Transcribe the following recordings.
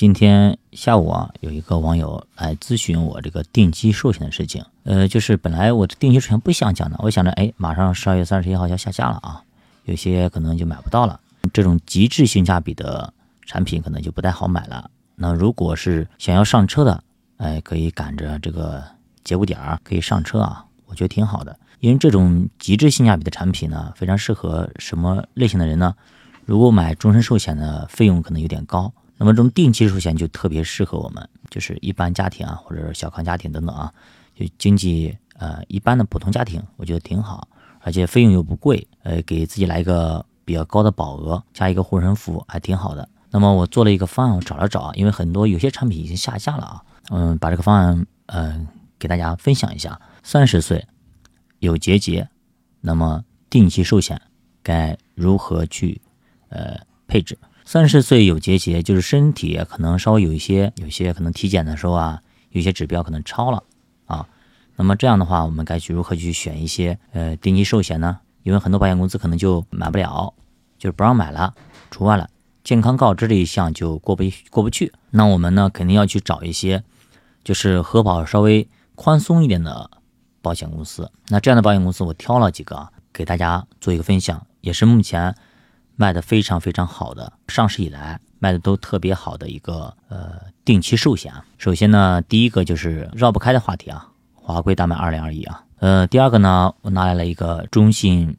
今天下午啊，有一个网友来咨询我这个定期寿险的事情。呃，就是本来我这定期寿险不想讲的，我想着，哎，马上十二月三十一号要下架了啊，有些可能就买不到了。这种极致性价比的产品可能就不太好买了。那如果是想要上车的，哎，可以赶着这个节骨点儿可以上车啊，我觉得挺好的。因为这种极致性价比的产品呢，非常适合什么类型的人呢？如果买终身寿险的费用可能有点高，那么这种定期寿险就特别适合我们，就是一般家庭啊，或者是小康家庭等等啊，就经济呃一般的普通家庭，我觉得挺好，而且费用又不贵，呃，给自己来一个比较高的保额，加一个护身符，还挺好的。那么我做了一个方案，我找了找，因为很多有些产品已经下架了啊，嗯，把这个方案嗯给大家分享一下。三十岁有结节，那么定期寿险该如何去？呃，配置三十岁有结节，就是身体可能稍微有一些，有些可能体检的时候啊，有些指标可能超了啊。那么这样的话，我们该去如何去选一些呃定期寿险呢？因为很多保险公司可能就买不了，就是不让买了，除外了。健康告知这一项就过不过不去。那我们呢，肯定要去找一些就是核保稍微宽松一点的保险公司。那这样的保险公司，我挑了几个给大家做一个分享，也是目前。卖的非常非常好的，上市以来卖的都特别好的一个呃定期寿险啊。首先呢，第一个就是绕不开的话题啊，华贵大迈二零二一啊。呃，第二个呢，我拿来了一个中信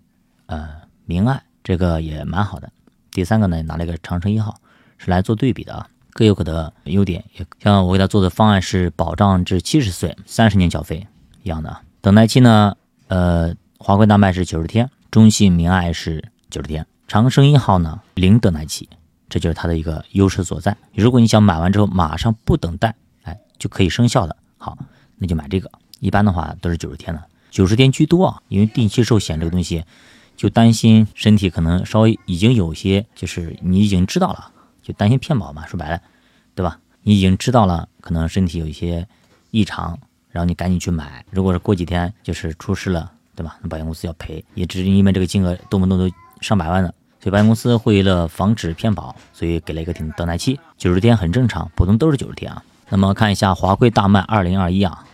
呃明爱，这个也蛮好的。第三个呢，拿了一个长城一号，是来做对比的啊，各有各的优点。也像我给他做的方案是保障至七十岁，三十年缴费一样的。等待期呢，呃，华贵大迈是九十天，中信明爱是九十天。长生一号呢，零等待期，这就是它的一个优势所在。如果你想买完之后马上不等待，哎，就可以生效的，好，那就买这个。一般的话都是九十天的，九十天居多啊。因为定期寿险这个东西，就担心身体可能稍微已经有些，就是你已经知道了，就担心骗保嘛。说白了，对吧？你已经知道了，可能身体有一些异常，然后你赶紧去买。如果是过几天就是出事了，对吧？那保险公司要赔，也只是因为这个金额动不动都上百万的。所以保险公司为了防止骗保，所以给了一个等等待期，九十天很正常，普通都是九十天啊。那么看一下华贵大麦二零二一啊，